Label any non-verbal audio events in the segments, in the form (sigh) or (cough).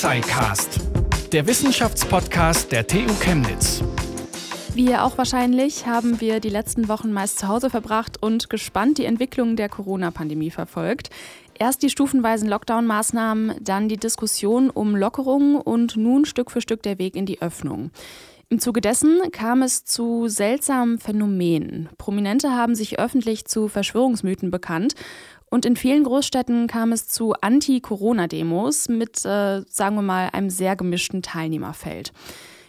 SciCast, der Wissenschaftspodcast der TU Chemnitz. Wie ihr auch wahrscheinlich, haben wir die letzten Wochen meist zu Hause verbracht und gespannt die Entwicklung der Corona-Pandemie verfolgt. Erst die stufenweisen Lockdown-Maßnahmen, dann die Diskussion um Lockerungen und nun Stück für Stück der Weg in die Öffnung. Im Zuge dessen kam es zu seltsamen Phänomenen. Prominente haben sich öffentlich zu Verschwörungsmythen bekannt und in vielen Großstädten kam es zu Anti-Corona-Demos mit, äh, sagen wir mal, einem sehr gemischten Teilnehmerfeld.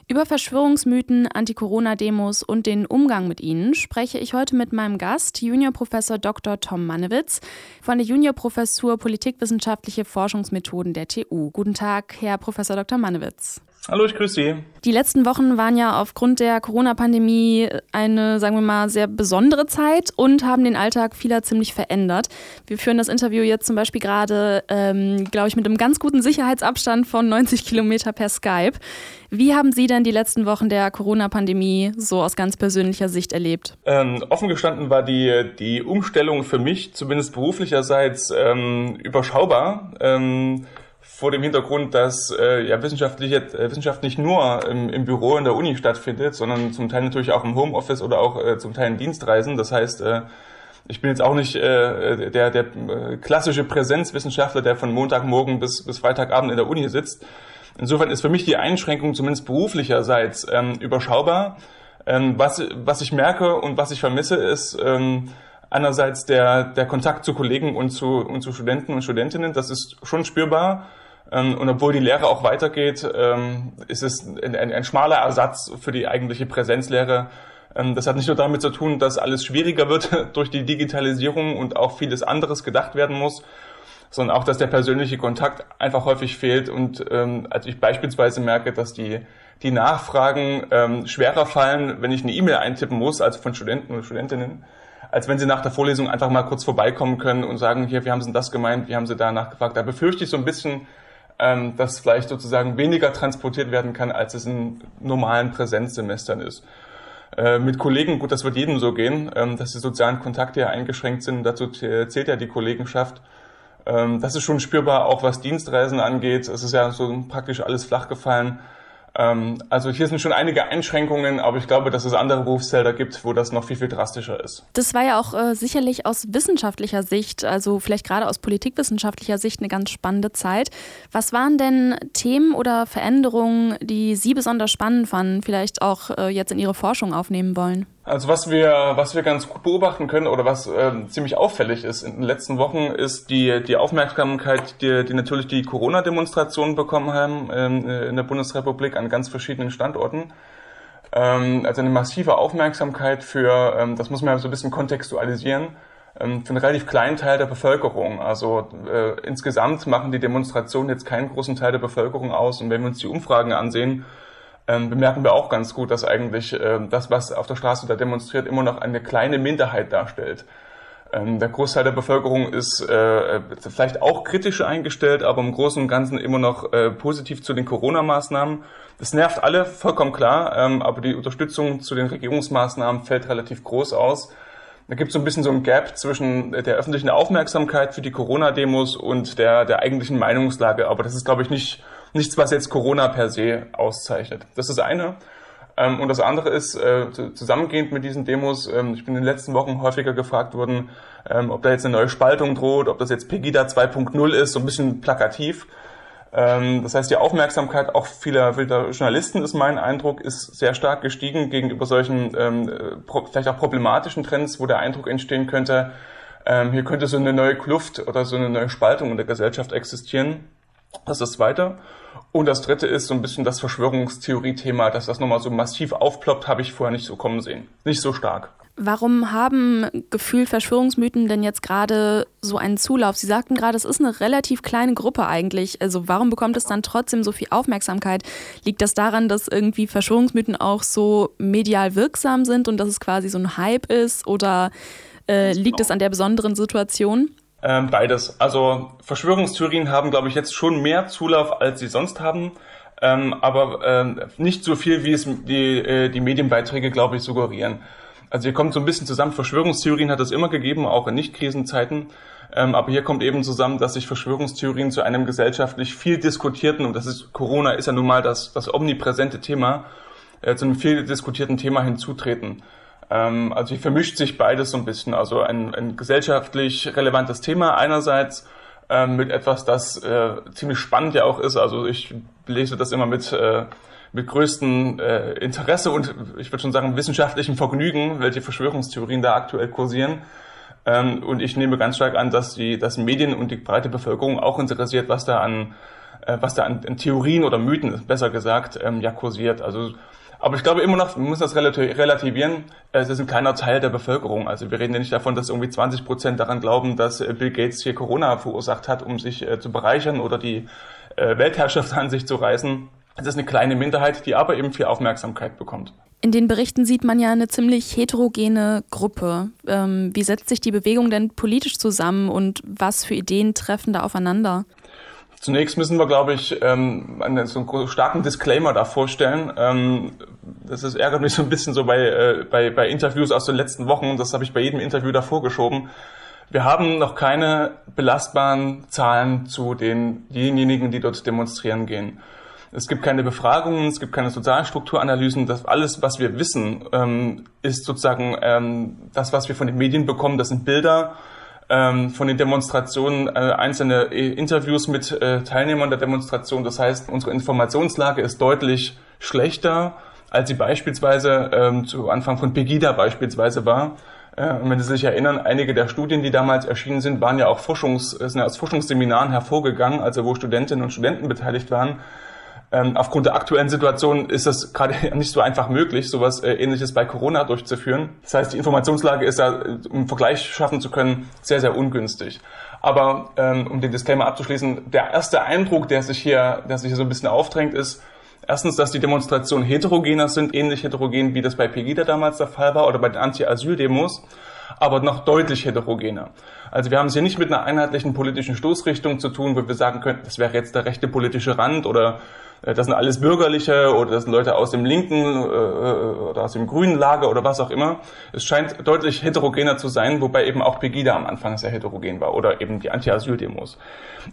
Über Verschwörungsmythen, Anti-Corona-Demos und den Umgang mit ihnen spreche ich heute mit meinem Gast, Juniorprofessor Dr. Tom Mannewitz von der Juniorprofessur Politikwissenschaftliche Forschungsmethoden der TU. Guten Tag, Herr Professor Dr. Mannewitz. Hallo, ich grüße Sie. Die letzten Wochen waren ja aufgrund der Corona-Pandemie eine, sagen wir mal, sehr besondere Zeit und haben den Alltag vieler ziemlich verändert. Wir führen das Interview jetzt zum Beispiel gerade, ähm, glaube ich, mit einem ganz guten Sicherheitsabstand von 90 Kilometer per Skype. Wie haben Sie denn die letzten Wochen der Corona-Pandemie so aus ganz persönlicher Sicht erlebt? Ähm, offen gestanden war die, die Umstellung für mich, zumindest beruflicherseits, ähm, überschaubar. Ähm, vor dem Hintergrund, dass äh, ja wissenschaftlich, äh, Wissenschaft nicht nur im, im Büro in der Uni stattfindet, sondern zum Teil natürlich auch im Homeoffice oder auch äh, zum Teil in Dienstreisen. Das heißt, äh, ich bin jetzt auch nicht äh, der, der äh, klassische Präsenzwissenschaftler, der von Montagmorgen bis, bis Freitagabend in der Uni sitzt. Insofern ist für mich die Einschränkung zumindest beruflicherseits ähm, überschaubar. Ähm, was, was ich merke und was ich vermisse, ist ähm, einerseits der, der Kontakt zu Kollegen und zu, und zu Studenten und Studentinnen. Das ist schon spürbar. Ähm, und obwohl die Lehre auch weitergeht, ähm, ist es ein, ein, ein schmaler Ersatz für die eigentliche Präsenzlehre. Ähm, das hat nicht nur damit zu tun, dass alles schwieriger wird (laughs) durch die Digitalisierung und auch vieles anderes gedacht werden muss, sondern auch, dass der persönliche Kontakt einfach häufig fehlt. Und ähm, als ich beispielsweise merke, dass die, die Nachfragen ähm, schwerer fallen, wenn ich eine E-Mail eintippen muss, als von Studenten oder Studentinnen, als wenn sie nach der Vorlesung einfach mal kurz vorbeikommen können und sagen, hier, wie haben Sie das gemeint, wie haben Sie da nachgefragt. Da befürchte ich so ein bisschen, ähm, dass vielleicht sozusagen weniger transportiert werden kann, als es in normalen Präsenzsemestern ist. Äh, mit Kollegen, gut, das wird jedem so gehen, ähm, dass die sozialen Kontakte ja eingeschränkt sind, dazu zählt ja die Kollegenschaft. Ähm, das ist schon spürbar, auch was Dienstreisen angeht. Es ist ja so praktisch alles flach gefallen. Ähm, also hier sind schon einige Einschränkungen, aber ich glaube, dass es andere Berufsfelder gibt, wo das noch viel, viel drastischer ist. Das war ja auch äh, sicherlich aus wissenschaftlicher Sicht, also vielleicht gerade aus politikwissenschaftlicher Sicht eine ganz spannende Zeit. Was waren denn Themen oder Veränderungen, die Sie besonders spannend fanden, vielleicht auch äh, jetzt in Ihre Forschung aufnehmen wollen? Also was wir, was wir ganz gut beobachten können oder was äh, ziemlich auffällig ist in den letzten Wochen, ist die, die Aufmerksamkeit, die, die natürlich die Corona-Demonstrationen bekommen haben ähm, in der Bundesrepublik an ganz verschiedenen Standorten. Ähm, also eine massive Aufmerksamkeit für, ähm, das muss man ja so ein bisschen kontextualisieren, ähm, für einen relativ kleinen Teil der Bevölkerung. Also äh, insgesamt machen die Demonstrationen jetzt keinen großen Teil der Bevölkerung aus. Und wenn wir uns die Umfragen ansehen, ähm, bemerken wir auch ganz gut, dass eigentlich äh, das, was auf der Straße da demonstriert, immer noch eine kleine Minderheit darstellt. Ähm, der Großteil der Bevölkerung ist äh, vielleicht auch kritisch eingestellt, aber im Großen und Ganzen immer noch äh, positiv zu den Corona-Maßnahmen. Das nervt alle, vollkommen klar, ähm, aber die Unterstützung zu den Regierungsmaßnahmen fällt relativ groß aus. Da gibt es so ein bisschen so ein Gap zwischen der öffentlichen Aufmerksamkeit für die Corona-Demos und der, der eigentlichen Meinungslage. Aber das ist, glaube ich, nicht nichts, was jetzt Corona per se auszeichnet. Das ist eine. Ähm, und das andere ist, äh, zusammengehend mit diesen Demos, ähm, ich bin in den letzten Wochen häufiger gefragt worden, ähm, ob da jetzt eine neue Spaltung droht, ob das jetzt Pegida 2.0 ist, so ein bisschen plakativ. Das heißt, die Aufmerksamkeit auch vieler, vieler Journalisten ist mein Eindruck, ist sehr stark gestiegen gegenüber solchen vielleicht auch problematischen Trends, wo der Eindruck entstehen könnte, hier könnte so eine neue Kluft oder so eine neue Spaltung in der Gesellschaft existieren. Das ist das Zweite. Und das dritte ist so ein bisschen das Verschwörungstheorie-Thema, dass das nochmal so massiv aufploppt, habe ich vorher nicht so kommen sehen. Nicht so stark. Warum haben gefühlt Verschwörungsmythen denn jetzt gerade so einen Zulauf? Sie sagten gerade, es ist eine relativ kleine Gruppe eigentlich. Also warum bekommt es dann trotzdem so viel Aufmerksamkeit? Liegt das daran, dass irgendwie Verschwörungsmythen auch so medial wirksam sind und dass es quasi so ein Hype ist? Oder äh, liegt genau. es an der besonderen Situation? Ähm, beides. Also Verschwörungstheorien haben, glaube ich, jetzt schon mehr Zulauf, als sie sonst haben. Ähm, aber ähm, nicht so viel, wie es die, äh, die Medienbeiträge, glaube ich, suggerieren. Also hier kommt so ein bisschen zusammen. Verschwörungstheorien hat es immer gegeben, auch in Nicht-Krisenzeiten. Ähm, aber hier kommt eben zusammen, dass sich Verschwörungstheorien zu einem gesellschaftlich viel diskutierten, und das ist Corona ist ja nun mal das, das omnipräsente Thema, äh, zu einem viel diskutierten Thema hinzutreten. Ähm, also hier vermischt sich beides so ein bisschen. Also ein, ein gesellschaftlich relevantes Thema einerseits ähm, mit etwas, das äh, ziemlich spannend ja auch ist. Also ich lese das immer mit äh, mit größtem äh, Interesse und ich würde schon sagen wissenschaftlichem Vergnügen, welche Verschwörungstheorien da aktuell kursieren. Ähm, und ich nehme ganz stark an, dass die dass Medien und die breite Bevölkerung auch interessiert, was da an äh, was da an, an Theorien oder Mythen, besser gesagt, ähm, ja kursiert. Also aber ich glaube immer noch, wir müssen das relativieren. Es ist ein kleiner Teil der Bevölkerung. Also wir reden ja nicht davon, dass irgendwie 20 Prozent daran glauben, dass äh, Bill Gates hier Corona verursacht hat, um sich äh, zu bereichern oder die äh, Weltherrschaft (laughs) an sich zu reißen. Es ist eine kleine Minderheit, die aber eben viel Aufmerksamkeit bekommt. In den Berichten sieht man ja eine ziemlich heterogene Gruppe. Ähm, wie setzt sich die Bewegung denn politisch zusammen und was für Ideen treffen da aufeinander? Zunächst müssen wir, glaube ich, ähm, einen, so einen starken Disclaimer da vorstellen. Ähm, das ist, ärgert mich so ein bisschen so bei, äh, bei, bei Interviews aus den letzten Wochen. Das habe ich bei jedem Interview davor geschoben. Wir haben noch keine belastbaren Zahlen zu den, denjenigen, die dort demonstrieren gehen. Es gibt keine Befragungen, es gibt keine Sozialstrukturanalysen. Das alles, was wir wissen, ähm, ist sozusagen ähm, das, was wir von den Medien bekommen. Das sind Bilder von den Demonstrationen, äh, einzelne äh, Interviews mit äh, Teilnehmern der Demonstration. Das heißt, unsere Informationslage ist deutlich schlechter, als sie beispielsweise ähm, zu Anfang von Pegida beispielsweise war. Und wenn Sie sich erinnern, einige der Studien, die damals erschienen sind, waren ja auch Forschungs, sind ja aus Forschungsseminaren hervorgegangen, also wo Studentinnen und Studenten beteiligt waren. Ähm, aufgrund der aktuellen Situation ist es gerade (laughs) nicht so einfach möglich, sowas äh, ähnliches bei Corona durchzuführen. Das heißt, die Informationslage ist ja, um Vergleich schaffen zu können, sehr, sehr ungünstig. Aber ähm, um den Disclaimer abzuschließen, der erste Eindruck, der sich hier, der sich hier so ein bisschen aufdrängt, ist, Erstens, dass die Demonstrationen heterogener sind, ähnlich heterogen, wie das bei Pegida damals der Fall war oder bei den Anti-Asyl-Demos, aber noch deutlich heterogener. Also wir haben es hier nicht mit einer einheitlichen politischen Stoßrichtung zu tun, wo wir sagen könnten, das wäre jetzt der rechte politische Rand oder äh, das sind alles Bürgerliche oder das sind Leute aus dem linken äh, oder aus dem grünen Lager oder was auch immer. Es scheint deutlich heterogener zu sein, wobei eben auch Pegida am Anfang sehr heterogen war oder eben die Anti-Asyl-Demos.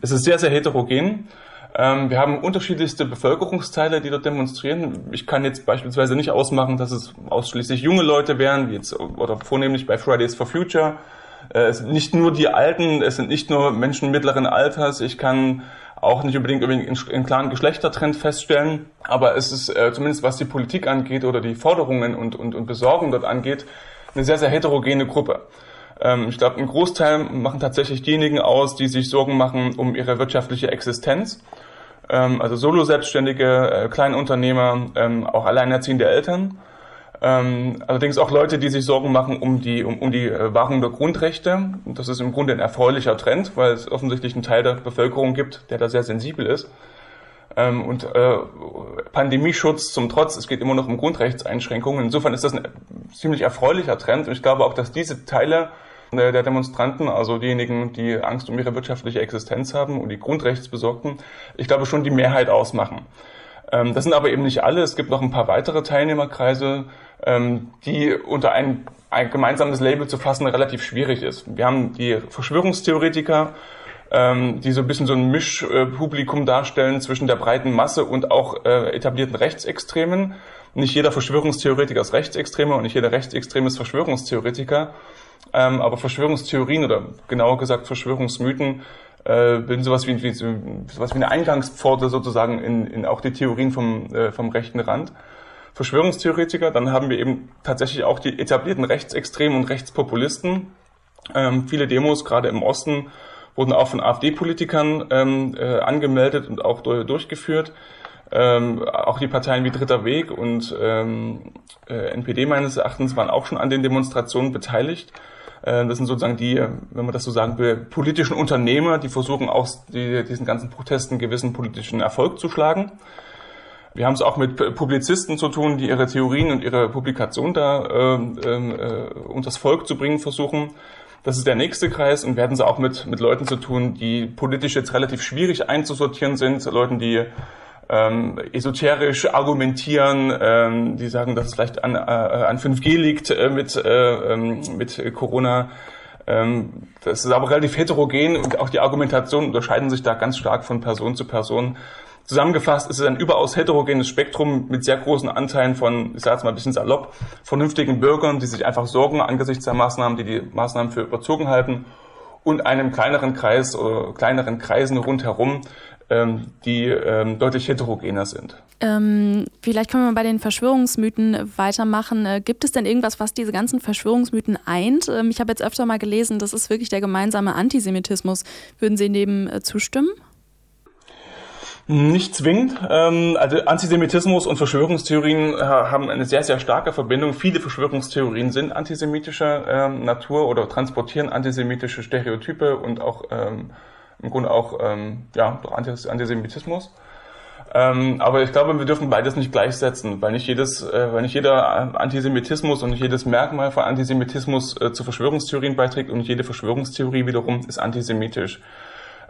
Es ist sehr, sehr heterogen. Ähm, wir haben unterschiedlichste Bevölkerungsteile, die dort demonstrieren. Ich kann jetzt beispielsweise nicht ausmachen, dass es ausschließlich junge Leute wären, wie jetzt oder vornehmlich bei Fridays for Future. Äh, es sind nicht nur die Alten, es sind nicht nur Menschen mittleren Alters. Ich kann auch nicht unbedingt einen klaren Geschlechtertrend feststellen, aber es ist äh, zumindest was die Politik angeht oder die Forderungen und, und, und Besorgung dort angeht, eine sehr, sehr heterogene Gruppe. Ähm, ich glaube, ein Großteil machen tatsächlich diejenigen aus, die sich Sorgen machen um ihre wirtschaftliche Existenz. Ähm, also Solo-Selbstständige, äh, Kleinunternehmer, ähm, auch alleinerziehende Eltern. Ähm, allerdings auch Leute, die sich Sorgen machen um die, um, um die äh, Wahrung der Grundrechte. Und das ist im Grunde ein erfreulicher Trend, weil es offensichtlich einen Teil der Bevölkerung gibt, der da sehr sensibel ist. Ähm, und äh, Pandemieschutz zum Trotz, es geht immer noch um Grundrechtseinschränkungen. Insofern ist das ein ziemlich erfreulicher Trend. Und ich glaube auch, dass diese Teile der, der Demonstranten, also diejenigen, die Angst um ihre wirtschaftliche Existenz haben und die Grundrechtsbesorgten, ich glaube schon die Mehrheit ausmachen. Ähm, das sind aber eben nicht alle. Es gibt noch ein paar weitere Teilnehmerkreise, ähm, die unter ein, ein gemeinsames Label zu fassen relativ schwierig ist. Wir haben die Verschwörungstheoretiker, ähm, die so ein bisschen so ein Mischpublikum darstellen zwischen der breiten Masse und auch äh, etablierten Rechtsextremen. Nicht jeder Verschwörungstheoretiker ist Rechtsextremer und nicht jeder Rechtsextreme ist Verschwörungstheoretiker. Ähm, aber Verschwörungstheorien oder genauer gesagt Verschwörungsmythen äh, bilden sowas wie, wie, sowas wie eine Eingangspforte sozusagen in, in auch die Theorien vom, äh, vom rechten Rand. Verschwörungstheoretiker, dann haben wir eben tatsächlich auch die etablierten Rechtsextremen und Rechtspopulisten. Ähm, viele Demos, gerade im Osten, wurden auch von AfD-Politikern ähm, äh, angemeldet und auch durchgeführt. Ähm, auch die Parteien wie Dritter Weg und ähm, äh, NPD meines Erachtens waren auch schon an den Demonstrationen beteiligt. Äh, das sind sozusagen die, wenn man das so sagen will, politischen Unternehmer, die versuchen aus die, diesen ganzen Protesten gewissen politischen Erfolg zu schlagen. Wir haben es auch mit Publizisten zu tun, die ihre Theorien und ihre Publikation da äh, äh, unters Volk zu bringen versuchen. Das ist der nächste Kreis und werden sie auch mit, mit Leuten zu tun, die politisch jetzt relativ schwierig einzusortieren sind, Leuten, die ähm, esoterisch argumentieren, ähm, die sagen, dass es vielleicht an, äh, an 5G liegt äh, mit, äh, ähm, mit Corona. Ähm, das ist aber relativ heterogen und auch die Argumentationen unterscheiden sich da ganz stark von Person zu Person. Zusammengefasst ist es ein überaus heterogenes Spektrum mit sehr großen Anteilen von, ich sage jetzt mal ein bisschen salopp, vernünftigen Bürgern, die sich einfach sorgen angesichts der Maßnahmen, die die Maßnahmen für überzogen halten und einem kleineren Kreis oder kleineren Kreisen rundherum, ähm, die ähm, deutlich heterogener sind. Ähm, vielleicht können wir bei den Verschwörungsmythen weitermachen. Äh, gibt es denn irgendwas, was diese ganzen Verschwörungsmythen eint? Ähm, ich habe jetzt öfter mal gelesen, das ist wirklich der gemeinsame Antisemitismus. Würden Sie dem äh, zustimmen? Nicht zwingend. Ähm, also Antisemitismus und Verschwörungstheorien äh, haben eine sehr, sehr starke Verbindung. Viele Verschwörungstheorien sind antisemitischer ähm, Natur oder transportieren antisemitische Stereotype und auch ähm, im Grunde auch ja, Antisemitismus. aber ich glaube, wir dürfen beides nicht gleichsetzen, weil nicht jedes, äh, weil nicht jeder Antisemitismus und nicht jedes Merkmal von Antisemitismus äh, zu Verschwörungstheorien beiträgt und nicht jede Verschwörungstheorie wiederum ist antisemitisch.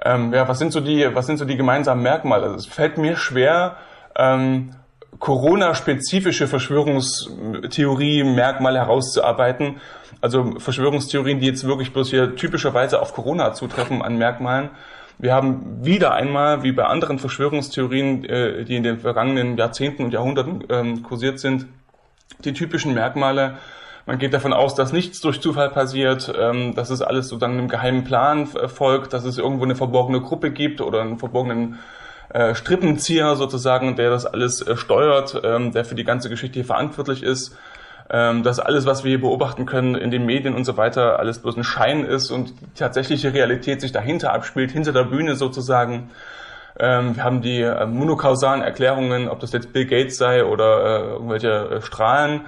Ähm, ja, was sind so die, was sind so die gemeinsamen Merkmale? Also es fällt mir schwer, ähm, Corona-spezifische Verschwörungstheorie-Merkmale herauszuarbeiten. Also Verschwörungstheorien, die jetzt wirklich bloß hier typischerweise auf Corona zutreffen an Merkmalen. Wir haben wieder einmal, wie bei anderen Verschwörungstheorien, äh, die in den vergangenen Jahrzehnten und Jahrhunderten ähm, kursiert sind, die typischen Merkmale man geht davon aus, dass nichts durch Zufall passiert, ähm, dass es alles so dann einem geheimen Plan folgt, dass es irgendwo eine verborgene Gruppe gibt oder einen verborgenen äh, Strippenzieher sozusagen, der das alles äh, steuert, ähm, der für die ganze Geschichte hier verantwortlich ist. Ähm, dass alles, was wir hier beobachten können in den Medien und so weiter, alles bloß ein Schein ist und die tatsächliche Realität sich dahinter abspielt, hinter der Bühne sozusagen. Ähm, wir haben die äh, monokausalen Erklärungen, ob das jetzt Bill Gates sei oder äh, irgendwelche äh, Strahlen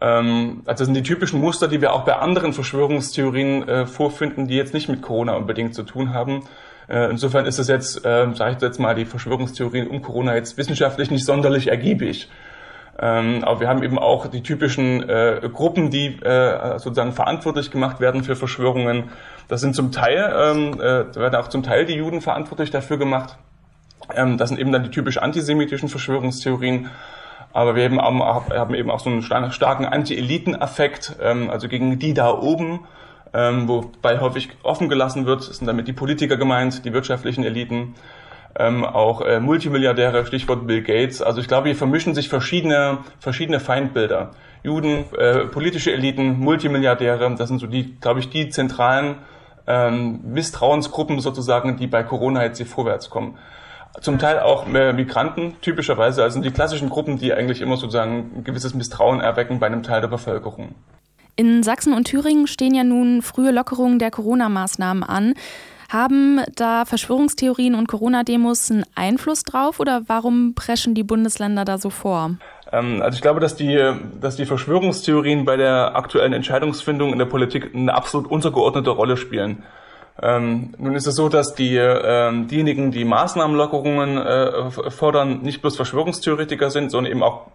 also das sind die typischen Muster, die wir auch bei anderen Verschwörungstheorien äh, vorfinden, die jetzt nicht mit Corona unbedingt zu tun haben. Äh, insofern ist es jetzt, äh, sage ich jetzt mal, die Verschwörungstheorien um Corona jetzt wissenschaftlich nicht sonderlich ergiebig. Ähm, aber wir haben eben auch die typischen äh, Gruppen, die äh, sozusagen verantwortlich gemacht werden für Verschwörungen. Das sind zum Teil, ähm, äh, da werden auch zum Teil die Juden verantwortlich dafür gemacht. Ähm, das sind eben dann die typisch antisemitischen Verschwörungstheorien. Aber wir auch, haben eben auch so einen starken Anti-Eliten-Affekt, ähm, also gegen die da oben, ähm, wobei häufig offen gelassen wird, sind damit die Politiker gemeint, die wirtschaftlichen Eliten, ähm, auch äh, Multimilliardäre, Stichwort Bill Gates. Also ich glaube, hier vermischen sich verschiedene, verschiedene Feindbilder. Juden, äh, politische Eliten, Multimilliardäre, das sind so die, glaube ich, die zentralen ähm, Misstrauensgruppen sozusagen, die bei Corona jetzt hier vorwärts kommen zum Teil auch Migranten, typischerweise, also die klassischen Gruppen, die eigentlich immer sozusagen ein gewisses Misstrauen erwecken bei einem Teil der Bevölkerung. In Sachsen und Thüringen stehen ja nun frühe Lockerungen der Corona-Maßnahmen an. Haben da Verschwörungstheorien und Corona-Demos einen Einfluss drauf oder warum preschen die Bundesländer da so vor? Ähm, also ich glaube, dass die, dass die Verschwörungstheorien bei der aktuellen Entscheidungsfindung in der Politik eine absolut untergeordnete Rolle spielen. Ähm, nun ist es so, dass die, ähm, diejenigen, die Maßnahmenlockerungen äh, fordern, nicht bloß Verschwörungstheoretiker sind, sondern eben auch,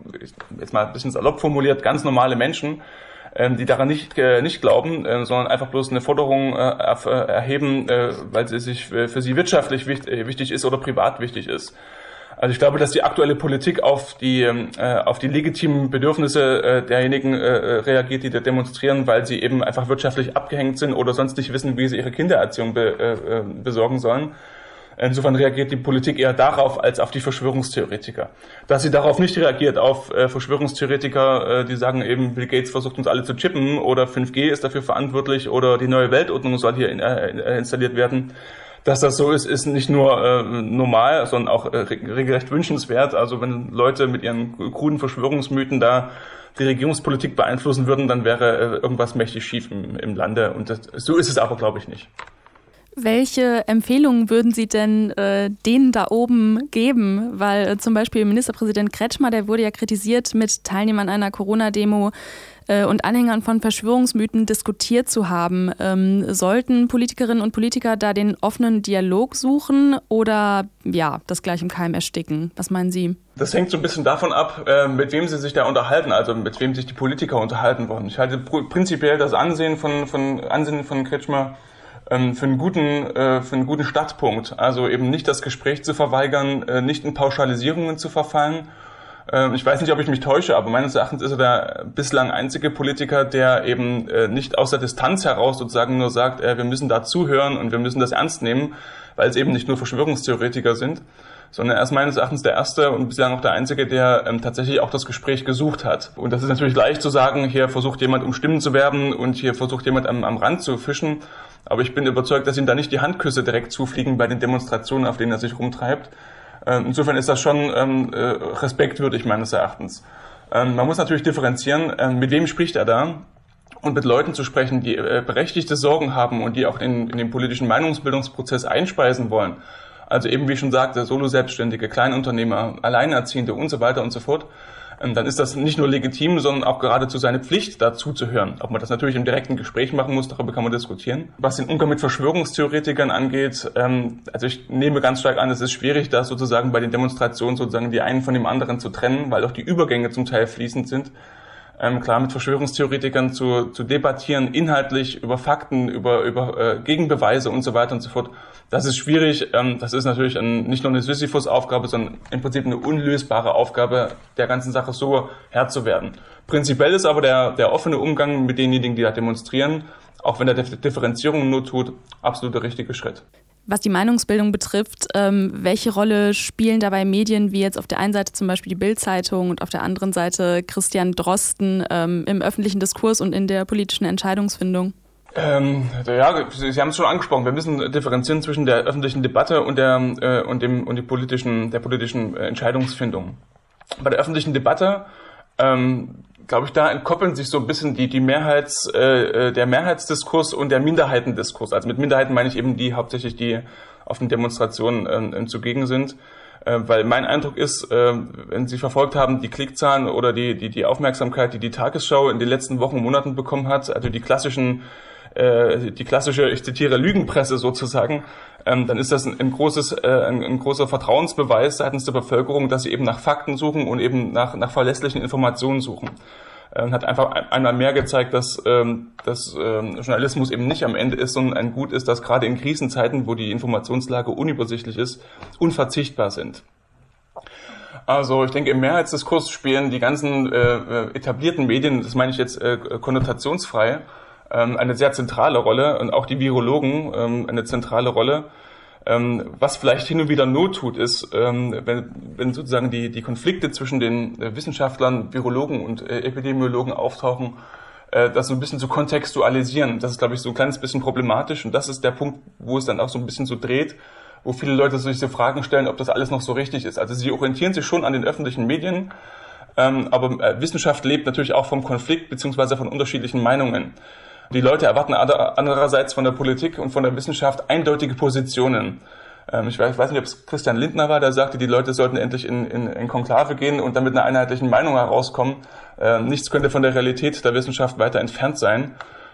jetzt mal ein bisschen salopp formuliert, ganz normale Menschen, ähm, die daran nicht, äh, nicht glauben, äh, sondern einfach bloß eine Forderung äh, äh erheben, äh, weil sie sich für sie wirtschaftlich wichtig, wichtig ist oder privat wichtig ist. Also ich glaube, dass die aktuelle Politik auf die, ähm, äh, auf die legitimen Bedürfnisse äh, derjenigen äh, reagiert, die da demonstrieren, weil sie eben einfach wirtschaftlich abgehängt sind oder sonst nicht wissen, wie sie ihre Kindererziehung be, äh, äh, besorgen sollen. Insofern reagiert die Politik eher darauf als auf die Verschwörungstheoretiker. Dass sie darauf nicht reagiert, auf äh, Verschwörungstheoretiker, äh, die sagen eben, Bill Gates versucht uns alle zu chippen oder 5G ist dafür verantwortlich oder die neue Weltordnung soll hier in, äh, installiert werden, dass das so ist, ist nicht nur äh, normal, sondern auch äh, regelrecht wünschenswert. Also wenn Leute mit ihren kruden Verschwörungsmythen da die Regierungspolitik beeinflussen würden, dann wäre äh, irgendwas mächtig schief im, im Lande. Und das, so ist es aber, glaube ich, nicht. Welche Empfehlungen würden Sie denn äh, denen da oben geben? Weil äh, zum Beispiel Ministerpräsident Kretschmer, der wurde ja kritisiert, mit Teilnehmern einer Corona-Demo äh, und Anhängern von Verschwörungsmythen diskutiert zu haben. Ähm, sollten Politikerinnen und Politiker da den offenen Dialog suchen oder ja, das gleich im Keim ersticken? Was meinen Sie? Das hängt so ein bisschen davon ab, äh, mit wem Sie sich da unterhalten, also mit wem sich die Politiker unterhalten wollen. Ich halte prinzipiell das Ansehen von, von, Ansehen von Kretschmer ähm, für einen guten, äh, für einen guten Startpunkt. Also eben nicht das Gespräch zu verweigern, äh, nicht in Pauschalisierungen zu verfallen Ähm, ich weiß nicht, ob ich mich täusche, aber meines Erachtens ist er der bislang einzige Politiker, der eben äh, nicht aus der Distanz heraus sozusagen nur sagt, äh, wir müssen da zuhören und wir müssen das ernst nehmen, weil es eben nicht nur Verschwörungstheoretiker sind, sondern er ist meines Erachtens der Erste und bislang auch der Einzige, der ähm, tatsächlich auch das Gespräch gesucht hat. Und das ist natürlich leicht zu sagen, hier versucht jemand um Stimmen zu werben und hier versucht jemand am, am Rand zu fischen. Aber ich bin überzeugt, dass ihm da nicht die Handküsse direkt zufliegen bei den Demonstrationen, auf denen er sich rumtreibt. Ähm, insofern ist das schon ähm, äh, respektwürdig meines Erachtens. Ähm, man muss natürlich differenzieren, mit wem spricht er da? Und mit Leuten zu sprechen, die äh, berechtigte Sorgen haben und die auch in, in den politischen Meinungsbildungsprozess einspeisen wollen also eben wie schon sagte, Solo-Selbstständige, Kleinunternehmer, Alleinerziehende und so weiter und so fort, dann ist das nicht nur legitim, sondern auch geradezu seine Pflicht, dazu zu hören. Ob man das natürlich im direkten Gespräch machen muss, darüber kann man diskutieren. Was den Umgang mit Verschwörungstheoretikern angeht, ähm, also ich nehme ganz stark an, es ist schwierig, da sozusagen bei den Demonstrationen sozusagen die einen von dem anderen zu trennen, weil auch die Übergänge zum Teil fließend sind ähm, klar mit Verschwörungstheoretikern zu, zu debattieren, inhaltlich über Fakten, über, über äh, Gegenbeweise und so weiter und so fort. Das ist schwierig. Ähm, das ist natürlich ein, nicht nur eine Sisyphus-Aufgabe, sondern im Prinzip eine unlösbare Aufgabe, der ganzen Sache so Herr zu werden. Prinzipiell ist aber der, der offene Umgang mit denjenigen, die da demonstrieren, auch wenn er Differenzierung nur tut, absolut der richtige Schritt. Was die Meinungsbildung betrifft, ähm, welche Rolle spielen dabei Medien wie jetzt auf der einen Seite zum Beispiel die Bild-Zeitung und auf der anderen Seite Christian Drosten ähm, im öffentlichen Diskurs und in der politischen Entscheidungsfindung? Ähm, ja, Sie, haben es schon angesprochen. Wir müssen differenzieren zwischen der öffentlichen Debatte und der äh, und dem und die politischen der politischen äh, Entscheidungsfindung. Bei der öffentlichen Debatte ähm, glaube ich, da entkoppeln sich so ein bisschen die, die Mehrheits, äh, äh, der Mehrheitsdiskurs und der Minderheitendiskurs. Also mit Minderheiten meine ich eben die hauptsächlich, die auf den Demonstrationen äh, zugegen sind. Äh, weil mein Eindruck ist, äh, wenn Sie verfolgt haben, die Klickzahlen oder die, die, die Aufmerksamkeit, die die Tagesschau in den letzten Wochen, Monaten bekommen hat, also die klassischen äh, die klassische, ich zitiere, Lügenpresse sozusagen, ähm, dann ist das ein, ein großes, äh, ein, ein, großer Vertrauensbeweis seitens der Bevölkerung, dass sie eben nach Fakten suchen und eben nach, nach verlässlichen Informationen suchen. Ähm, hat einfach einmal mehr gezeigt, dass, ähm, dass ähm, Journalismus eben nicht am Ende ist, sondern ein Gut ist, das gerade in Krisenzeiten, wo die Informationslage unübersichtlich ist, unverzichtbar sind. Also ich denke, im Mehrheitsdiskurs spielen die ganzen äh, äh etablierten Medien, das meine ich jetzt äh, konnotationsfrei, ähm, eine sehr zentrale Rolle und auch die Virologen ähm, eine zentrale Rolle. Ähm, was vielleicht hin und wieder Not tut, ist, ähm, wenn, wenn sozusagen die, die Konflikte zwischen den äh, Wissenschaftlern, Virologen und äh, Epidemiologen auftauchen, äh, das so ein bisschen zu kontextualisieren. Das ist, glaube ich, so ein kleines bisschen problematisch und das ist der Punkt, wo es dann auch so ein bisschen so dreht, wo viele Leute sich so Fragen stellen, ob das alles noch so richtig ist. Also sie orientieren sich schon an den öffentlichen Medien, ähm, aber äh, Wissenschaft lebt natürlich auch vom Konflikt beziehungsweise von unterschiedlichen Meinungen. Die Leute erwarten andererseits von der Politik und von der Wissenschaft eindeutige Positionen. Ähm, ich weiß nicht, ob es Christian Lindner war, der sagte, die Leute sollten endlich in, in, in Konklave gehen und dann mit einer einheitlichen Meinung herauskommen. Ähm, nichts könnte von der Realität der Wissenschaft weiter entfernt sein.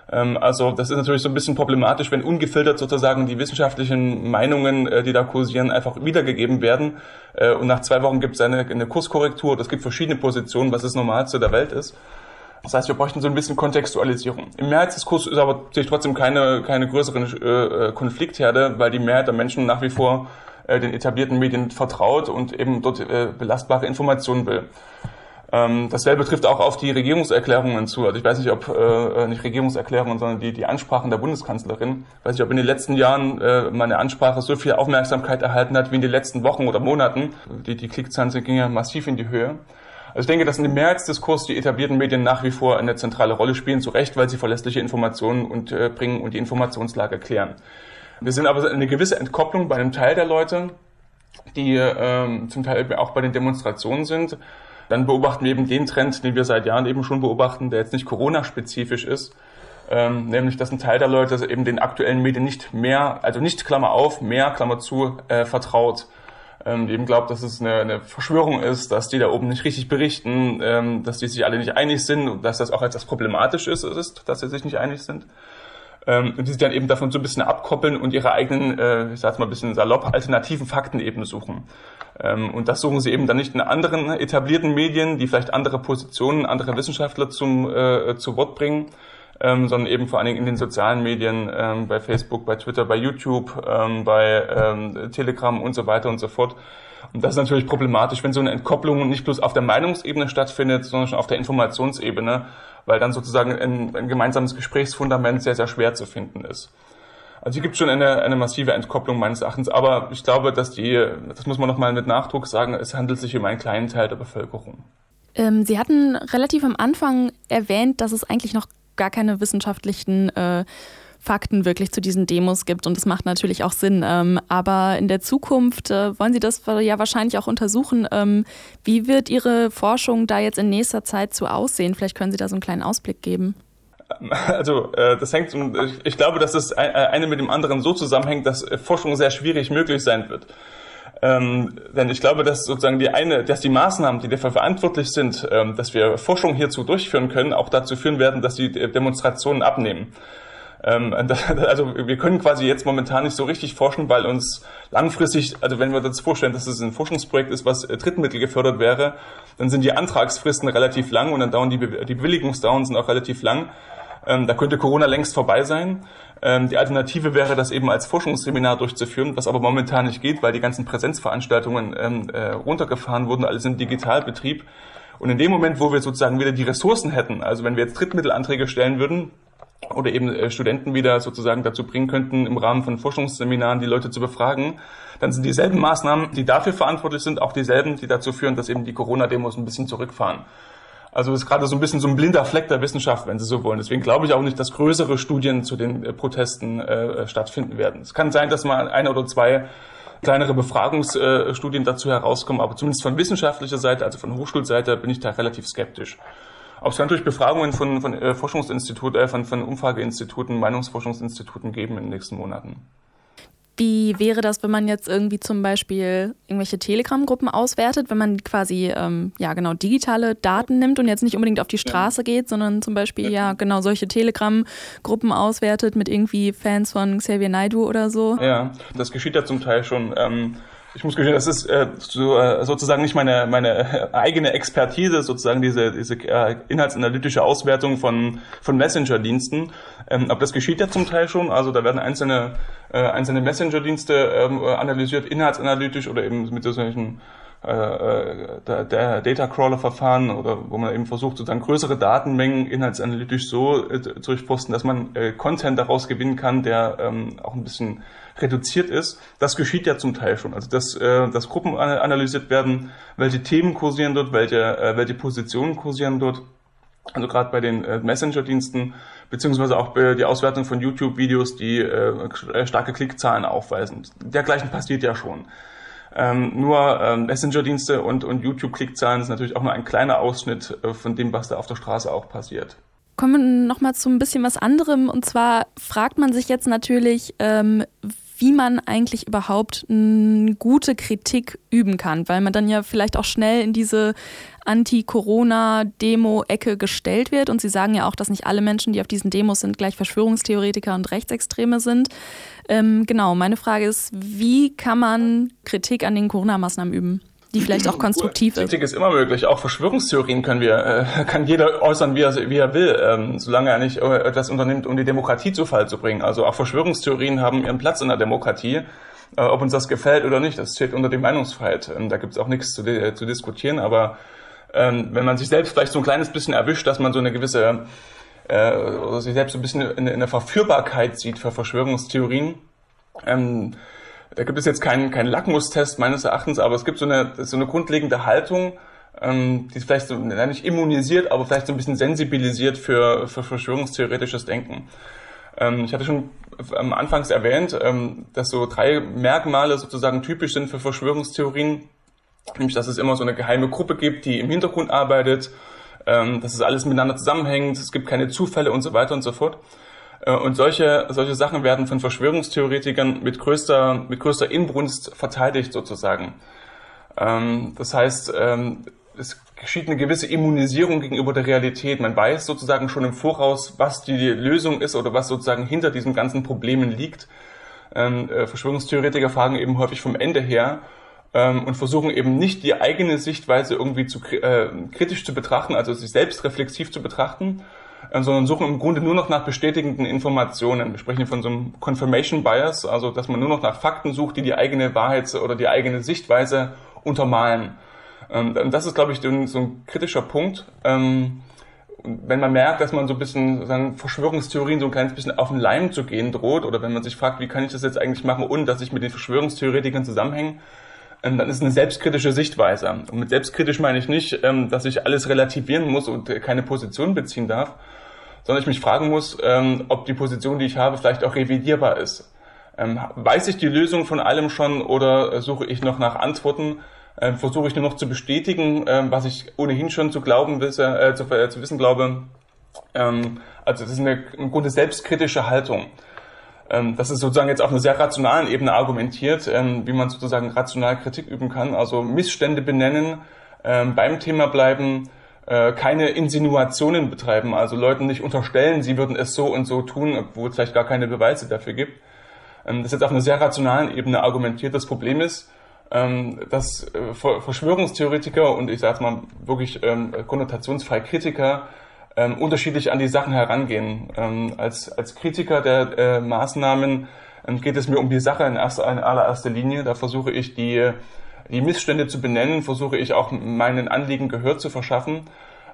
Ähm, also das ist natürlich so ein bisschen problematisch, wenn ungefiltert sozusagen die wissenschaftlichen Meinungen, äh, die da kursieren, einfach wiedergegeben werden. Äh, und nach zwei Wochen gibt es eine, eine Kurskorrektur. Es gibt verschiedene Positionen, was das Normalste der Welt ist. Das heißt, wir bräuchten so ein bisschen Kontextualisierung. Im Mehrheitsdiskurs ist aber sehe ich trotzdem keine, keine größere äh, Konfliktherde, weil die Mehrheit der Menschen nach wie vor äh, den etablierten Medien vertraut und eben dort äh, belastbare Informationen will. Ähm, dasselbe trifft auch auf die Regierungserklärungen zu. Also ich weiß nicht, ob äh, nicht Regierungserklärungen, sondern die, die Ansprachen der Bundeskanzlerin. Ich weiß nicht, ob in den letzten Jahren äh, meine Ansprache so viel Aufmerksamkeit erhalten hat wie in den letzten Wochen oder Monaten. Die, die Klickzahlen gingen ja massiv in die Höhe. Also ich denke, dass in dem Mehrheitsdiskurs die etablierten Medien nach wie vor eine zentrale Rolle spielen, zu Recht, weil sie verlässliche Informationen und, äh, bringen und die Informationslage klären. Wir sind aber eine gewisse Entkopplung bei einem Teil der Leute, die ähm, zum Teil auch bei den Demonstrationen sind. Dann beobachten wir eben den Trend, den wir seit Jahren eben schon beobachten, der jetzt nicht Corona-spezifisch ist, ähm, nämlich dass ein Teil der Leute eben den aktuellen Medien nicht mehr, also nicht Klammer auf, mehr Klammer zu, äh, vertraut ähm, die eben glaubt, dass es eine, eine Verschwörung ist, dass die da oben nicht richtig berichten, ähm, dass die sich alle nicht einig sind und dass das auch etwas problematisch ist, ist dass sie sich nicht einig sind. Ähm, und die sich dann eben davon so ein bisschen abkoppeln und ihre eigenen, äh, ich sag's mal ein bisschen salopp, alternativen Fakten eben suchen. Ähm, und das suchen sie eben dann nicht in anderen etablierten Medien, die vielleicht andere Positionen, andere Wissenschaftler zum, äh, zu Wort bringen, ähm, sondern eben vor allen Dingen in den sozialen Medien, ähm, bei Facebook, bei Twitter, bei YouTube, ähm, bei ähm, Telegram und so weiter und so fort. Und das ist natürlich problematisch, wenn so eine Entkopplung nicht bloß auf der Meinungsebene stattfindet, sondern schon auf der Informationsebene, weil dann sozusagen ein, ein gemeinsames Gesprächsfundament sehr, sehr schwer zu finden ist. Also hier gibt es schon eine, eine massive Entkopplung meines Erachtens, aber ich glaube, dass die, das muss man nochmal mit Nachdruck sagen, es handelt sich um einen kleinen Teil der Bevölkerung. Ähm, Sie hatten relativ am Anfang erwähnt, dass es eigentlich noch gar keine wissenschaftlichen äh, Fakten wirklich zu diesen Demos gibt und das macht natürlich auch Sinn. Ähm, aber in der Zukunft äh, wollen Sie das ja wahrscheinlich auch untersuchen. Ähm, wie wird Ihre Forschung da jetzt in nächster Zeit zu aussehen? Vielleicht können Sie da so einen kleinen Ausblick geben. Also äh, das hängt, ich glaube, dass das eine mit dem anderen so zusammenhängt, dass Forschung sehr schwierig möglich sein wird. Ähm, denn ich glaube, dass sozusagen die eine, dass die Maßnahmen, die dafür verantwortlich sind, ähm, dass wir Forschung hierzu durchführen können, auch dazu führen werden, dass die Demonstrationen abnehmen. Ähm, (laughs) also wir können quasi jetzt momentan nicht so richtig forschen, weil uns langfristig, also wenn wir uns vorstellen, dass es ein Forschungsprojekt ist, was äh, Drittmittel gefördert wäre, dann sind die Antragsfristen relativ lang und dann dauern die, Be die Bewilligungsdauern sind auch relativ lang. Ähm, da könnte Corona längst vorbei sein. Ähm, die Alternative wäre, das eben als Forschungsseminar durchzuführen, was aber momentan nicht geht, weil die ganzen Präsenzveranstaltungen ähm, äh, runtergefahren wurden, alles im Digitalbetrieb. Und in dem Moment, wo wir sozusagen wieder die Ressourcen hätten, also wenn wir jetzt Drittmittelanträge stellen würden, oder eben äh, Studenten wieder sozusagen dazu bringen könnten, im Rahmen von Forschungsseminaren die Leute zu befragen, dann sind dieselben Maßnahmen, die dafür verantwortlich sind, auch dieselben, die dazu führen, dass eben die Corona-Demos ein bisschen zurückfahren. Also das ist gerade so ein bisschen so ein blinder Fleck der Wissenschaft, wenn Sie so wollen. Deswegen glaube ich auch nicht, dass größere Studien zu den äh, Protesten äh, stattfinden werden. Es kann sein, dass mal eine oder zwei kleinere Befragungsstudien dazu herauskommen, aber zumindest von wissenschaftlicher Seite, also von Hochschulseite, bin ich da relativ skeptisch. Aber es kann natürlich Befragungen von, von äh, Forschungsinstituten, äh, von, von Umfrageinstituten, Meinungsforschungsinstituten geben in den nächsten Monaten. Wie wäre das, wenn man jetzt irgendwie zum Beispiel irgendwelche Telegram-Gruppen auswertet, wenn man quasi ähm, ja genau digitale Daten nimmt und jetzt nicht unbedingt auf die Straße ja. geht, sondern zum Beispiel ja genau solche Telegram-Gruppen auswertet mit irgendwie Fans von Xavier Naidu oder so? Ja, das geschieht ja zum Teil schon. Ähm, ich muss gestehen, das ist äh, so, äh, sozusagen nicht meine, meine eigene Expertise, sozusagen diese, diese äh, inhaltsanalytische Auswertung von, von Messenger-Diensten. Ähm, aber das geschieht ja zum Teil schon. Also da werden einzelne, äh, einzelne Messenger-Dienste ähm, analysiert, inhaltsanalytisch oder eben mit solchen äh, äh, der, der Data Crawler Verfahren oder wo man eben versucht, sozusagen größere Datenmengen inhaltsanalytisch so äh, zu durchforsten, dass man äh, Content daraus gewinnen kann, der ähm, auch ein bisschen reduziert ist. Das geschieht ja zum Teil schon. Also dass, äh, dass Gruppen analysiert werden, welche Themen kursieren dort, welche, äh, welche Positionen kursieren dort. Also gerade bei den äh, Messenger-Diensten, beziehungsweise auch bei die Auswertung von YouTube-Videos, die äh, starke Klickzahlen aufweisen. Dergleichen passiert ja schon. Ähm, nur ähm, Messenger-Dienste und, und YouTube-Klickzahlen ist natürlich auch nur ein kleiner Ausschnitt äh, von dem, was da auf der Straße auch passiert. Kommen wir nochmal zu ein bisschen was anderem. Und zwar fragt man sich jetzt natürlich, ähm, wie man eigentlich überhaupt eine gute Kritik üben kann, weil man dann ja vielleicht auch schnell in diese Anti-Corona-Demo-Ecke gestellt wird. Und Sie sagen ja auch, dass nicht alle Menschen, die auf diesen Demos sind, gleich Verschwörungstheoretiker und Rechtsextreme sind. Ähm, genau, meine Frage ist, wie kann man Kritik an den Corona-Maßnahmen üben? Die vielleicht auch konstruktiv ist. Kritik ist immer möglich. Auch Verschwörungstheorien können wir, äh, kann jeder äußern, wie er, wie er will, ähm, solange er nicht äh, etwas unternimmt, um die Demokratie zu Fall zu bringen. Also auch Verschwörungstheorien haben ihren Platz in der Demokratie. Äh, ob uns das gefällt oder nicht, das steht unter die Meinungsfreiheit. Ähm, da gibt es auch nichts zu, äh, zu diskutieren. Aber ähm, wenn man sich selbst vielleicht so ein kleines bisschen erwischt, dass man so eine gewisse äh, oder sich selbst so ein bisschen in, in der Verführbarkeit sieht für Verschwörungstheorien, ähm, da gibt es jetzt keinen, keinen Lackmustest meines Erachtens, aber es gibt so eine, so eine grundlegende Haltung, ähm, die vielleicht so, nicht immunisiert, aber vielleicht so ein bisschen sensibilisiert für, für verschwörungstheoretisches Denken. Ähm, ich hatte schon am Anfangs erwähnt, ähm, dass so drei Merkmale sozusagen typisch sind für Verschwörungstheorien, nämlich dass es immer so eine geheime Gruppe gibt, die im Hintergrund arbeitet, ähm, dass es alles miteinander zusammenhängt, es gibt keine Zufälle und so weiter und so fort. Äh, und solche, solche Sachen werden von Verschwörungstheoretikern mit größter, mit größter Inbrunst verteidigt sozusagen. Ähm, das heißt, ähm, es geschieht eine gewisse Immunisierung gegenüber der Realität. Man weiß sozusagen schon im Voraus, was die Lösung ist oder was sozusagen hinter diesen ganzen Problemen liegt. Ähm, äh, Verschwörungstheoretiker fragen eben häufig vom Ende her und versuchen eben nicht die eigene Sichtweise irgendwie zu, äh, kritisch zu betrachten, also sich selbst reflexiv zu betrachten, sondern suchen im Grunde nur noch nach bestätigenden Informationen. Wir sprechen von so einem Confirmation Bias, also dass man nur noch nach Fakten sucht, die die eigene Wahrheit oder die eigene Sichtweise untermalen. Ähm, das ist, glaube ich, so ein kritischer Punkt. Ähm, wenn man merkt, dass man so ein bisschen sagen, Verschwörungstheorien so ein kleines bisschen auf den Leim zu gehen droht, oder wenn man sich fragt, wie kann ich das jetzt eigentlich machen, ohne dass ich mit den Verschwörungstheoretikern zusammenhänge, ähm, dann ist es eine selbstkritische Sichtweise. Und mit selbstkritisch meine ich nicht, dass ich alles relativieren muss und keine Position beziehen darf, sondern ich mich fragen muss, ähm, ob die Position, die ich habe, vielleicht auch revidierbar ist. Weiß ich die Lösung von allem schon oder suche ich noch nach Antworten? Versuche ich nur noch zu bestätigen, was ich ohnehin schon zu glauben wisse, äh, zu, äh, zu wissen glaube? Also das ist eine im Grunde selbstkritische Haltung. Ähm, das ist sozusagen jetzt auf einer sehr rationalen Ebene argumentiert, ähm, wie man sozusagen rational Kritik üben kann. Also Missstände benennen, ähm, beim Thema bleiben, äh, keine Insinuationen betreiben, also Leuten nicht unterstellen, sie würden es so und so tun, obwohl es vielleicht gar keine Beweise dafür gibt. Das ist jetzt auf einer sehr rationalen Ebene argumentiert. Das Problem ist, dass äh, Verschwörungstheoretiker und ich sage mal wirklich konnotationsfrei Kritiker ähm, unterschiedlich an die Sachen herangehen. Ähm, als, als Kritiker der äh, Maßnahmen ähm, geht es mir um die Sache in, erster, in allererster Linie. Da versuche ich die, die Missstände zu benennen, versuche ich auch meinen Anliegen Gehör zu verschaffen.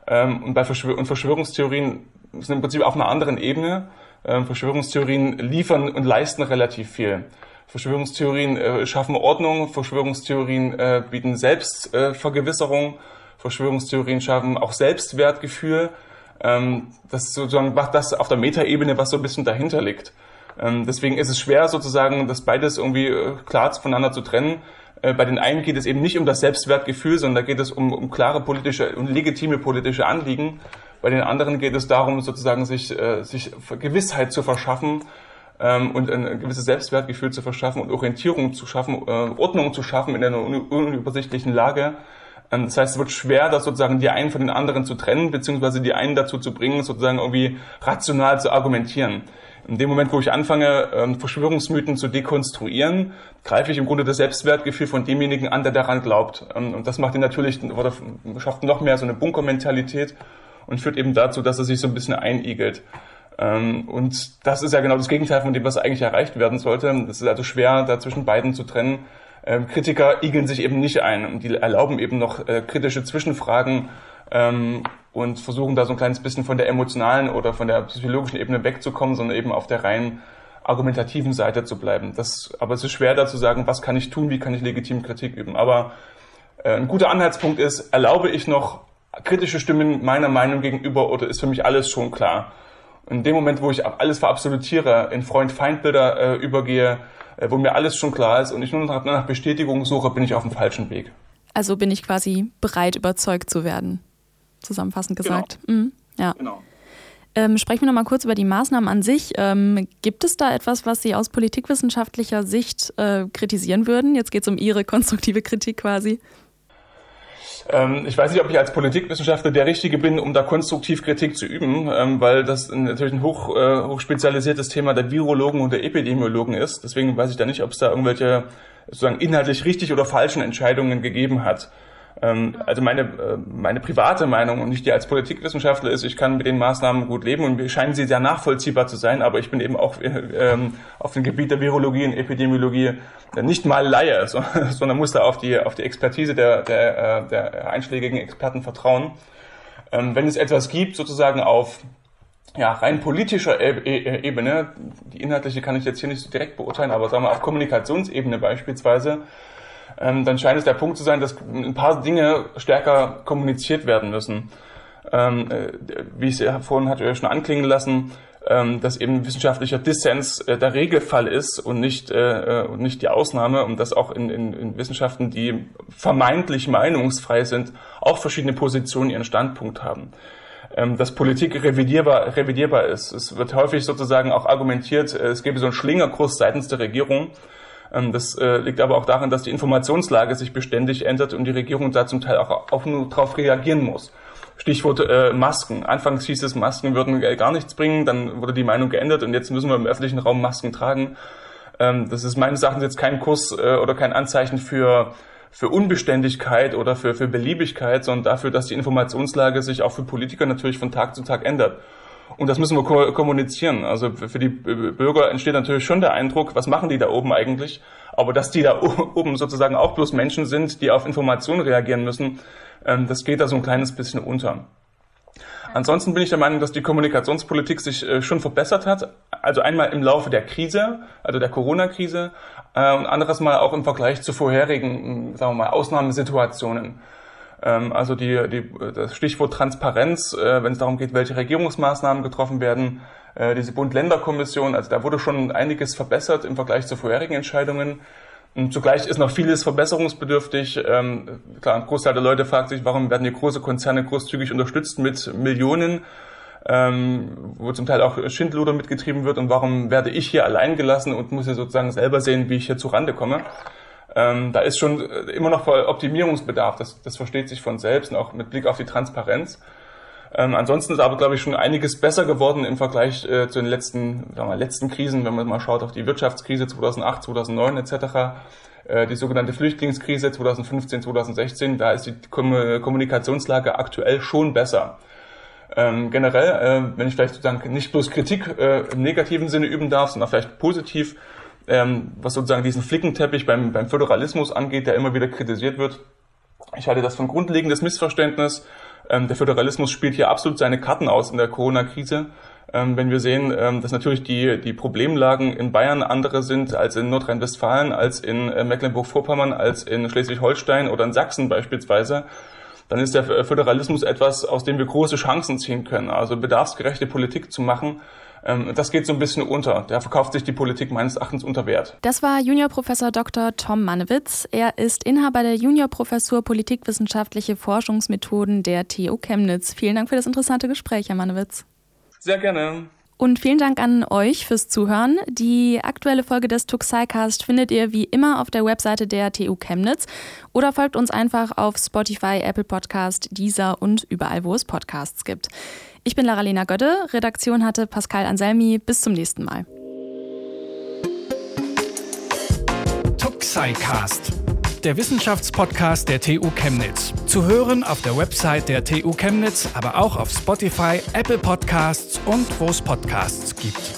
Ähm, und bei Verschwör und Verschwörungstheorien sind im Prinzip auf einer anderen Ebene. Ähm, Verschwörungstheorien liefern und leisten relativ viel. Verschwörungstheorien äh, schaffen Ordnung, Verschwörungstheorien äh, bieten Selbstvergewisserung, äh, Verschwörungstheorien schaffen auch Selbstwertgefühl ähm, das sozusagen macht das auf der Metaebene, was so ein bisschen dahinter liegt. Ähm, deswegen ist es schwer sozusagen, das beides irgendwie äh, klar voneinander zu trennen. Äh, bei den einen geht es eben nicht um das Selbstwertgefühl, sondern da geht es um, um klare politische und legitime politische Anliegen. Bei den anderen geht es darum, sozusagen sich, äh, sich Gewissheit zu verschaffen ähm, und ein gewisses Selbstwertgefühl zu verschaffen und Orientierung zu schaffen, äh, Ordnung zu schaffen in einer unübersichtlichen Lage. Ähm, das heißt, es wird schwer, das sozusagen die einen von den anderen zu trennen, beziehungsweise die einen dazu zu bringen, sozusagen irgendwie rational zu argumentieren. In dem Moment, wo ich anfange, ähm, Verschwörungsmythen zu dekonstruieren, greife ich im Grunde das Selbstwertgefühl von demjenigen an, der daran glaubt. Ähm, und das macht ihn natürlich, oder schafft noch mehr so eine Bunkermentalität und führt eben dazu, dass er sich so ein bisschen einigelt. Und das ist ja genau das Gegenteil von dem, was eigentlich erreicht werden sollte. Es ist also schwer, da zwischen beiden zu trennen. Ähm, Kritiker igeln sich eben nicht ein und die erlauben eben noch äh, kritische Zwischenfragen ähm, und versuchen da so ein kleines bisschen von der emotionalen oder von der psychologischen Ebene wegzukommen, sondern eben auf der rein argumentativen Seite zu bleiben. Das, aber es ist schwer da zu sagen, was kann ich tun, wie kann ich legitim Kritik üben. Aber äh, ein guter Anhaltspunkt ist, erlaube ich noch kritische Stimmen meiner Meinung gegenüber oder ist für mich alles schon klar? In dem Moment, wo ich alles verabsolutiere, in Freund-Feind-Bilder äh, übergehe, äh, wo mir alles schon klar ist und ich nur noch nach Bestätigung suche, bin ich auf dem falschen Weg. Also bin ich quasi bereit, überzeugt zu werden, zusammenfassend genau. gesagt. Genau. Mhm, ja. Genau. Ähm, sprechen wir noch mal kurz über die Maßnahmen an sich. Ähm, gibt es da etwas, was Sie aus politikwissenschaftlicher Sicht äh, kritisieren würden? Jetzt geht es um Ihre konstruktive Kritik quasi. Ähm, ich weiß nicht, ob ich als Politikwissenschaftler der Richtige bin, um da konstruktiv Kritik zu üben, ähm, weil das natürlich ein hoch, äh, hochspezialisiertes Thema der Virologen und der Epidemiologen ist. Deswegen weiß ich da nicht, ob es da irgendwelche sozusagen inhaltlich richtig oder falschen Entscheidungen gegeben hat. Ähm, also meine, äh, meine private Meinung und nicht die als Politikwissenschaftler ist, ich kann mit den Maßnahmen gut leben und mir scheinen sie sehr nachvollziehbar zu sein, aber ich bin eben auch äh, ähm, auf dem Gebiet der Virologie und Epidemiologie nicht mal Laie, (laughs) sondern muss da auf die, auf die Expertise der, der, äh, der einschlägigen Experten vertrauen. Ähm, wenn es etwas gibt, sozusagen auf ja, rein politischer Ebene, die inhaltliche kann ich jetzt hier nicht so direkt beurteilen, aber sagen wir auf Kommunikationsebene beispielsweise, ähm, dann scheint es der Punkt zu sein, dass ein paar Dinge stärker kommuniziert werden müssen. Ähm, äh, wie ich es vorhin hatte schon anklingen lassen, ähm, dass eben wissenschaftlicher Dissens äh, der Regelfall ist und nicht, äh, äh, und nicht die Ausnahme und dass auch in, in, in Wissenschaften, die vermeintlich meinungsfrei sind, auch verschiedene Positionen ihren Standpunkt haben ähm, dass Politik revidierbar, revidierbar ist. Es wird häufig sozusagen auch argumentiert, äh, es gäbe so einen Schlingerkurs seitens der Regierung, das äh, liegt aber auch daran, dass die Informationslage sich beständig ändert und die Regierung da zum Teil auch, nur darauf reagieren muss. Stichwort äh, Masken. Anfangs hieß es, Masken würden gar nichts bringen, dann wurde die Meinung geändert und jetzt müssen wir im öffentlichen Raum Masken tragen. Ähm, das ist meines Erachtens jetzt kein Kurs äh, oder kein Anzeichen für für Unbeständigkeit oder für, für Beliebigkeit, sondern dafür, dass die Informationslage sich auch für Politiker natürlich von Tag zu Tag ändert. Und das müssen wir ko kommunizieren. Also für die Bürger entsteht natürlich schon der Eindruck, was machen die da oben eigentlich? Aber dass die da (laughs) oben sozusagen auch bloß Menschen sind, die auf Informationen reagieren müssen, ähm, das geht da so ein kleines bisschen unter. Ansonsten bin ich der Meinung, dass die Kommunikationspolitik sich äh, schon verbessert hat. Also einmal im Laufe der Krise, also der Corona-Krise, äh, und anderes Mal auch im Vergleich zu vorherigen, sagen wir mal, Ausnahmesituationen. Ähm, also die, die, das Stichwort Transparenz, äh, wenn es darum geht, welche Regierungsmaßnahmen getroffen werden, diese Bund-Länder-Kommission, also da wurde schon einiges verbessert im Vergleich zu vorherigen Entscheidungen. Und zugleich ist noch vieles verbesserungsbedürftig. Ähm, klar, ein Großteil der Leute fragt sich, warum werden die große Konzerne großzügig unterstützt mit Millionen, ähm, wo zum Teil auch Schindluder mitgetrieben wird und warum werde ich hier allein gelassen und muss hier sozusagen selber sehen, wie ich hier zurande komme. Ähm, da ist schon immer noch Optimierungsbedarf, das, das versteht sich von selbst und auch mit Blick auf die Transparenz. Ähm, ansonsten ist aber, glaube ich, schon einiges besser geworden im Vergleich äh, zu den letzten, sagen wir, letzten Krisen, wenn man mal schaut auf die Wirtschaftskrise 2008, 2009 etc., äh, die sogenannte Flüchtlingskrise 2015, 2016, da ist die Kom Kommunikationslage aktuell schon besser. Ähm, generell, äh, wenn ich vielleicht sozusagen nicht bloß Kritik äh, im negativen Sinne üben darf, sondern vielleicht positiv, ähm, was sozusagen diesen Flickenteppich beim, beim Föderalismus angeht, der immer wieder kritisiert wird. Ich halte das für ein grundlegendes Missverständnis ähm, der Föderalismus spielt hier absolut seine Karten aus in der Corona-Krise. Ähm, wenn wir sehen, ähm, dass natürlich die, die Problemlagen in Bayern andere sind als in Nordrhein-Westfalen, als in äh, Mecklenburg-Vorpommern, als in Schleswig-Holstein oder in Sachsen beispielsweise, dann ist der Föderalismus etwas, aus dem wir große Chancen ziehen können. Also bedarfsgerechte Politik zu machen, das geht so ein bisschen unter. Da verkauft sich die Politik meines Erachtens unter Wert. Das war Juniorprofessor Dr. Tom Mannewitz. Er ist Inhaber der Juniorprofessur Politikwissenschaftliche Forschungsmethoden der TU Chemnitz. Vielen Dank für das interessante Gespräch, Herr Mannewitz. Sehr gerne. Und vielen Dank an euch fürs Zuhören. Die aktuelle Folge des Tuxicast findet ihr wie immer auf der Webseite der TU Chemnitz oder folgt uns einfach auf Spotify, Apple Podcast, Deezer und überall, wo es Podcasts gibt. Ich bin Lara-Lena Gödde, Redaktion hatte Pascal Anselmi. Bis zum nächsten Mal. Tuxicast, der Wissenschaftspodcast der TU Chemnitz. Zu hören auf der Website der TU Chemnitz, aber auch auf Spotify, Apple Podcasts und wo es Podcasts gibt.